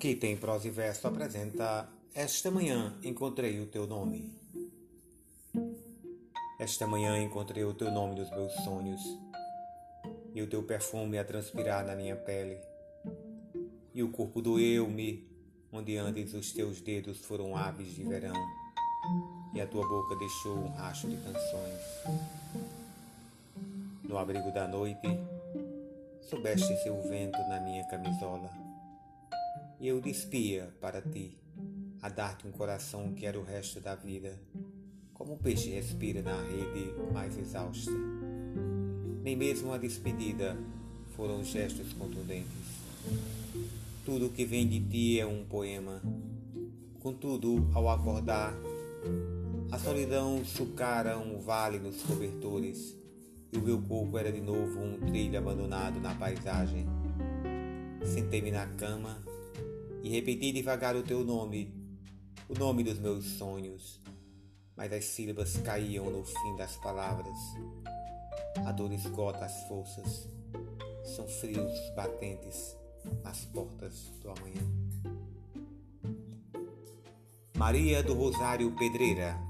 Aqui tem prosa e verso apresenta Esta manhã encontrei o teu nome. Esta manhã encontrei o teu nome nos meus sonhos e o teu perfume a transpirar na minha pele. E o corpo doeu-me, onde antes os teus dedos foram aves de verão e a tua boca deixou um racho de canções. No abrigo da noite, soubeste ser o vento na minha camisola e eu despia para ti, a dar-te um coração que era o resto da vida, como o peixe respira na rede mais exausta. Nem mesmo a despedida foram gestos contundentes. Tudo que vem de ti é um poema. Contudo, ao acordar, a solidão sucara um vale nos cobertores e o meu corpo era de novo um trilho abandonado na paisagem. Sentei-me na cama e repeti devagar o teu nome, o nome dos meus sonhos, mas as sílabas caíam no fim das palavras. A dor esgota as forças, são frios batentes nas portas do amanhã. Maria do Rosário Pedreira